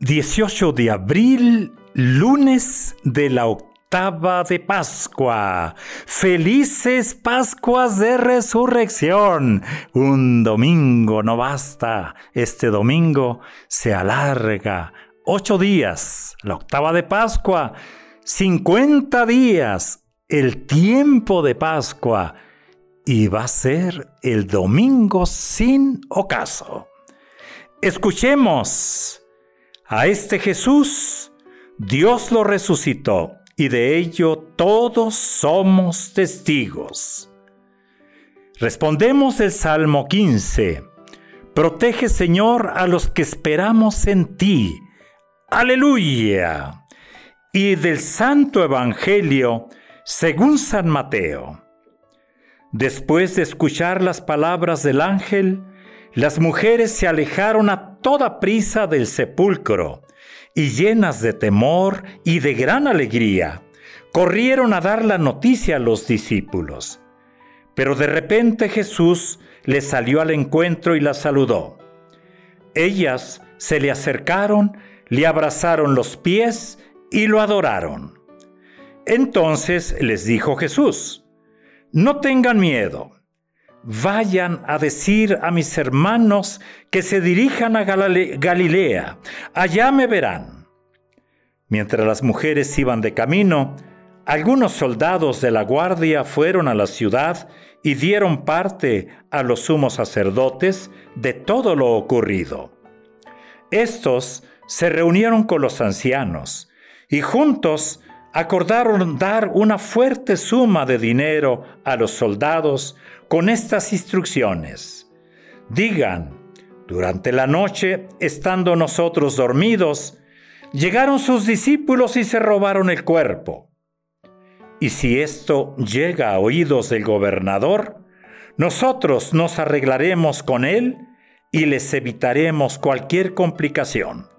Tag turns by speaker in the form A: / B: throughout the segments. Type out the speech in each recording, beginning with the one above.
A: ...18 de abril, lunes de la octava de Pascua. Felices Pascuas de Resurrección. Un domingo no basta. Este domingo se alarga. Ocho días, la octava de Pascua. 50 días, el tiempo de Pascua. Y va a ser el domingo sin ocaso. Escuchemos. A este Jesús, Dios lo resucitó y de ello todos somos testigos. Respondemos el Salmo 15. Protege, Señor, a los que esperamos en ti. Aleluya. Y del Santo Evangelio, según San Mateo. Después de escuchar las palabras del ángel, las mujeres se alejaron a toda prisa del sepulcro y llenas de temor y de gran alegría, corrieron a dar la noticia a los discípulos. Pero de repente Jesús les salió al encuentro y las saludó. Ellas se le acercaron, le abrazaron los pies y lo adoraron. Entonces les dijo Jesús, no tengan miedo Vayan a decir a mis hermanos que se dirijan a Galilea, allá me verán. Mientras las mujeres iban de camino, algunos soldados de la guardia fueron a la ciudad y dieron parte a los sumos sacerdotes de todo lo ocurrido. Estos se reunieron con los ancianos y juntos acordaron dar una fuerte suma de dinero a los soldados con estas instrucciones. Digan, durante la noche, estando nosotros dormidos, llegaron sus discípulos y se robaron el cuerpo. Y si esto llega a oídos del gobernador, nosotros nos arreglaremos con él y les evitaremos cualquier complicación.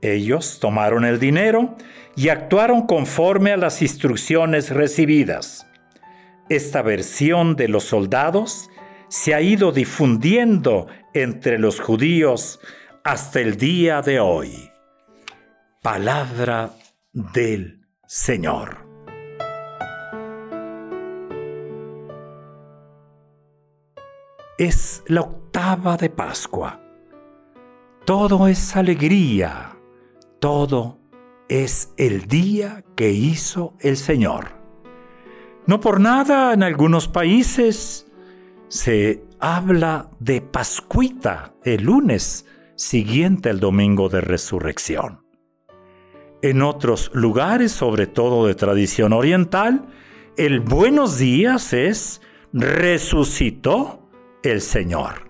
A: Ellos tomaron el dinero y actuaron conforme a las instrucciones recibidas. Esta versión de los soldados se ha ido difundiendo entre los judíos hasta el día de hoy. Palabra del Señor. Es la octava de Pascua. Todo es alegría todo es el día que hizo el Señor. No por nada en algunos países se habla de Pascuita el lunes siguiente al domingo de resurrección. En otros lugares, sobre todo de tradición oriental, el buenos días es resucitó el Señor.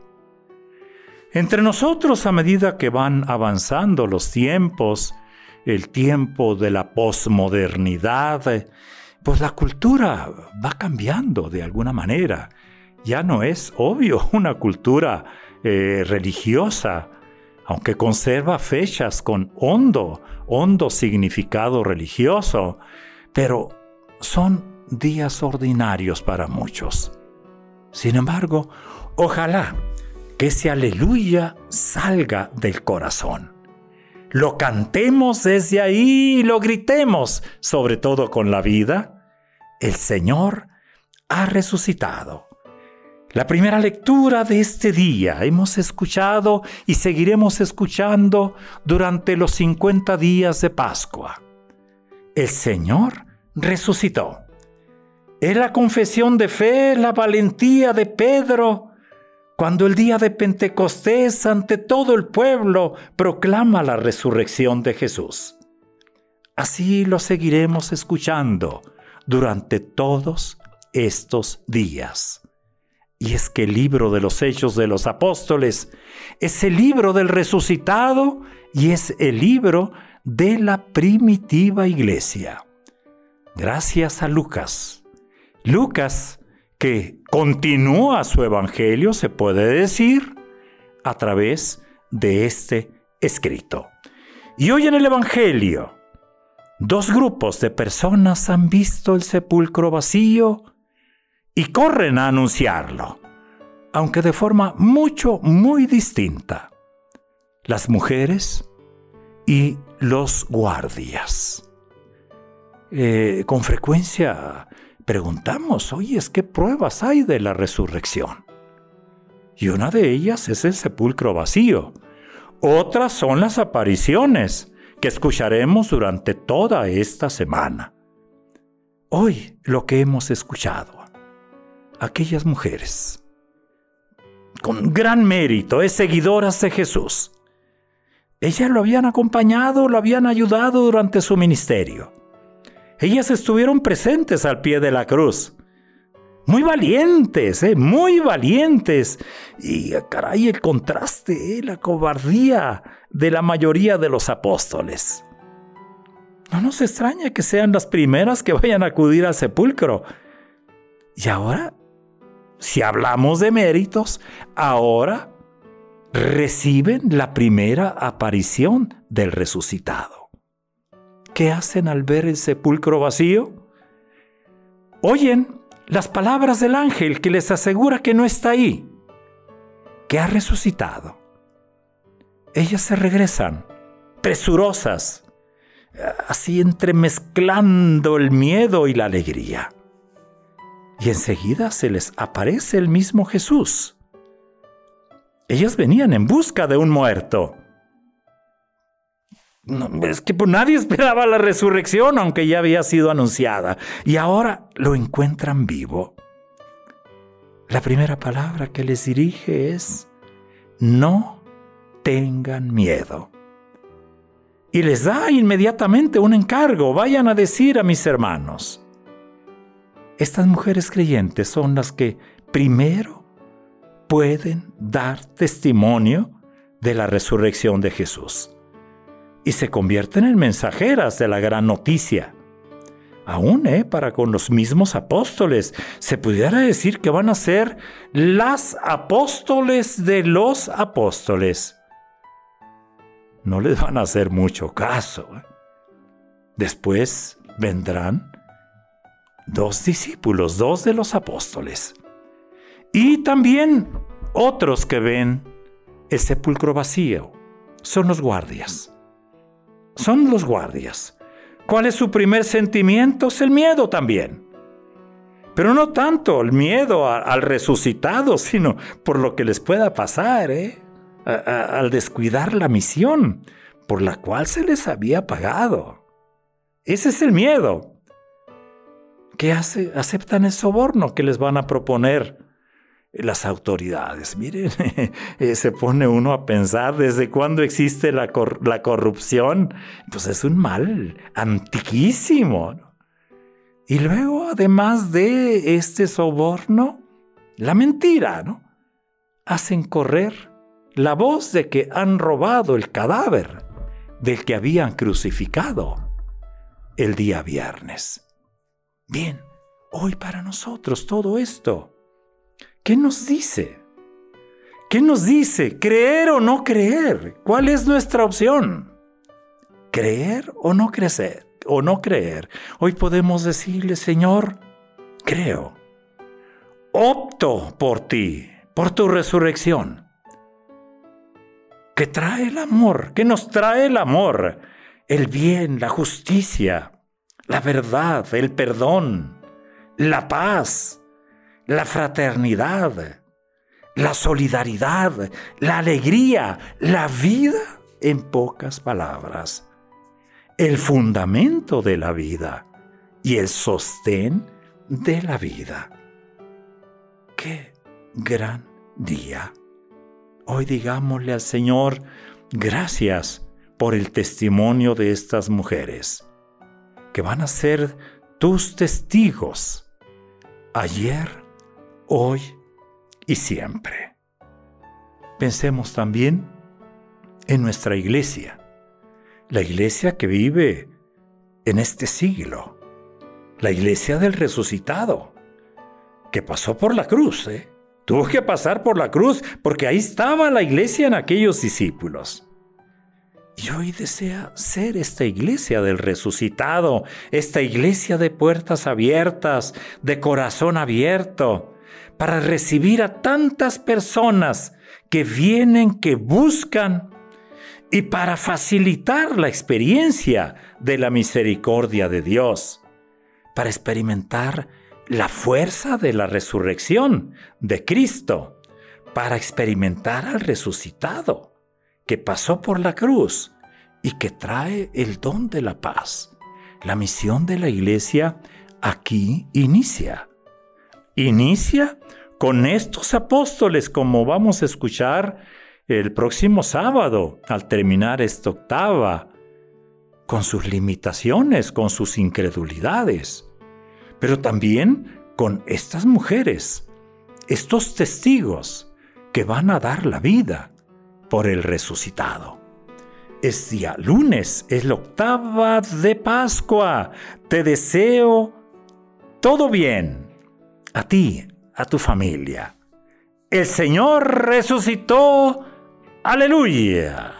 A: Entre nosotros, a medida que van avanzando los tiempos, el tiempo de la posmodernidad, pues la cultura va cambiando de alguna manera. Ya no es obvio una cultura eh, religiosa, aunque conserva fechas con hondo, hondo significado religioso, pero son días ordinarios para muchos. Sin embargo, ojalá que ese aleluya salga del corazón. Lo cantemos desde ahí y lo gritemos, sobre todo con la vida. El Señor ha resucitado. La primera lectura de este día hemos escuchado y seguiremos escuchando durante los 50 días de Pascua. El Señor resucitó. Es la confesión de fe, la valentía de Pedro, cuando el día de Pentecostés ante todo el pueblo proclama la resurrección de Jesús. Así lo seguiremos escuchando durante todos estos días. Y es que el libro de los Hechos de los Apóstoles es el libro del resucitado y es el libro de la primitiva iglesia. Gracias a Lucas. Lucas, que continúa su evangelio, se puede decir, a través de este escrito. Y hoy en el evangelio, dos grupos de personas han visto el sepulcro vacío y corren a anunciarlo, aunque de forma mucho, muy distinta. Las mujeres y los guardias. Eh, con frecuencia preguntamos, oye, ¿qué pruebas hay de la resurrección? Y una de ellas es el sepulcro vacío. Otras son las apariciones que escucharemos durante toda esta semana. Hoy lo que hemos escuchado aquellas mujeres, con gran mérito, es seguidoras de Jesús. Ellas lo habían acompañado, lo habían ayudado durante su ministerio. Ellas estuvieron presentes al pie de la cruz. Muy valientes, ¿eh? muy valientes. Y caray, el contraste, ¿eh? la cobardía de la mayoría de los apóstoles. No nos extraña que sean las primeras que vayan a acudir al sepulcro. Y ahora si hablamos de méritos, ahora reciben la primera aparición del resucitado. ¿Qué hacen al ver el sepulcro vacío? Oyen las palabras del ángel que les asegura que no está ahí, que ha resucitado. Ellas se regresan, presurosas, así entremezclando el miedo y la alegría y enseguida se les aparece el mismo Jesús. Ellas venían en busca de un muerto. Es que pues, nadie esperaba la resurrección, aunque ya había sido anunciada, y ahora lo encuentran vivo. La primera palabra que les dirige es, no tengan miedo. Y les da inmediatamente un encargo, vayan a decir a mis hermanos, estas mujeres creyentes son las que primero pueden dar testimonio de la resurrección de Jesús y se convierten en mensajeras de la gran noticia. Aún, ¿eh? para con los mismos apóstoles, se pudiera decir que van a ser las apóstoles de los apóstoles. No les van a hacer mucho caso. ¿eh? Después vendrán dos discípulos, dos de los apóstoles. Y también otros que ven el sepulcro vacío. Son los guardias. Son los guardias. ¿Cuál es su primer sentimiento? Es el miedo también. Pero no tanto el miedo al resucitado, sino por lo que les pueda pasar, ¿eh? al descuidar la misión por la cual se les había pagado. Ese es el miedo. ¿Qué hace? Aceptan el soborno que les van a proponer las autoridades. Miren, eh, se pone uno a pensar desde cuándo existe la, la corrupción. Pues es un mal antiquísimo. Y luego, además de este soborno, la mentira, ¿no? Hacen correr la voz de que han robado el cadáver del que habían crucificado el día viernes. Bien, hoy para nosotros todo esto. ¿Qué nos dice? ¿Qué nos dice? ¿Creer o no creer? ¿Cuál es nuestra opción? ¿Creer o no creer? O no creer. Hoy podemos decirle, Señor, creo. Opto por ti, por tu resurrección. Que trae el amor, que nos trae el amor, el bien, la justicia, la verdad, el perdón, la paz, la fraternidad, la solidaridad, la alegría, la vida, en pocas palabras, el fundamento de la vida y el sostén de la vida. Qué gran día. Hoy digámosle al Señor, gracias por el testimonio de estas mujeres, que van a ser tus testigos ayer, hoy y siempre. Pensemos también en nuestra iglesia, la iglesia que vive en este siglo, la iglesia del resucitado, que pasó por la cruz, ¿eh? tuvo que pasar por la cruz porque ahí estaba la iglesia en aquellos discípulos. Y hoy desea ser esta iglesia del resucitado, esta iglesia de puertas abiertas, de corazón abierto, para recibir a tantas personas que vienen, que buscan, y para facilitar la experiencia de la misericordia de Dios, para experimentar la fuerza de la resurrección de Cristo, para experimentar al resucitado que pasó por la cruz y que trae el don de la paz. La misión de la iglesia aquí inicia. Inicia con estos apóstoles, como vamos a escuchar el próximo sábado al terminar esta octava, con sus limitaciones, con sus incredulidades, pero también con estas mujeres, estos testigos que van a dar la vida por el resucitado. Es día lunes, es la octava de Pascua. Te deseo todo bien. A ti, a tu familia. El Señor resucitó. Aleluya.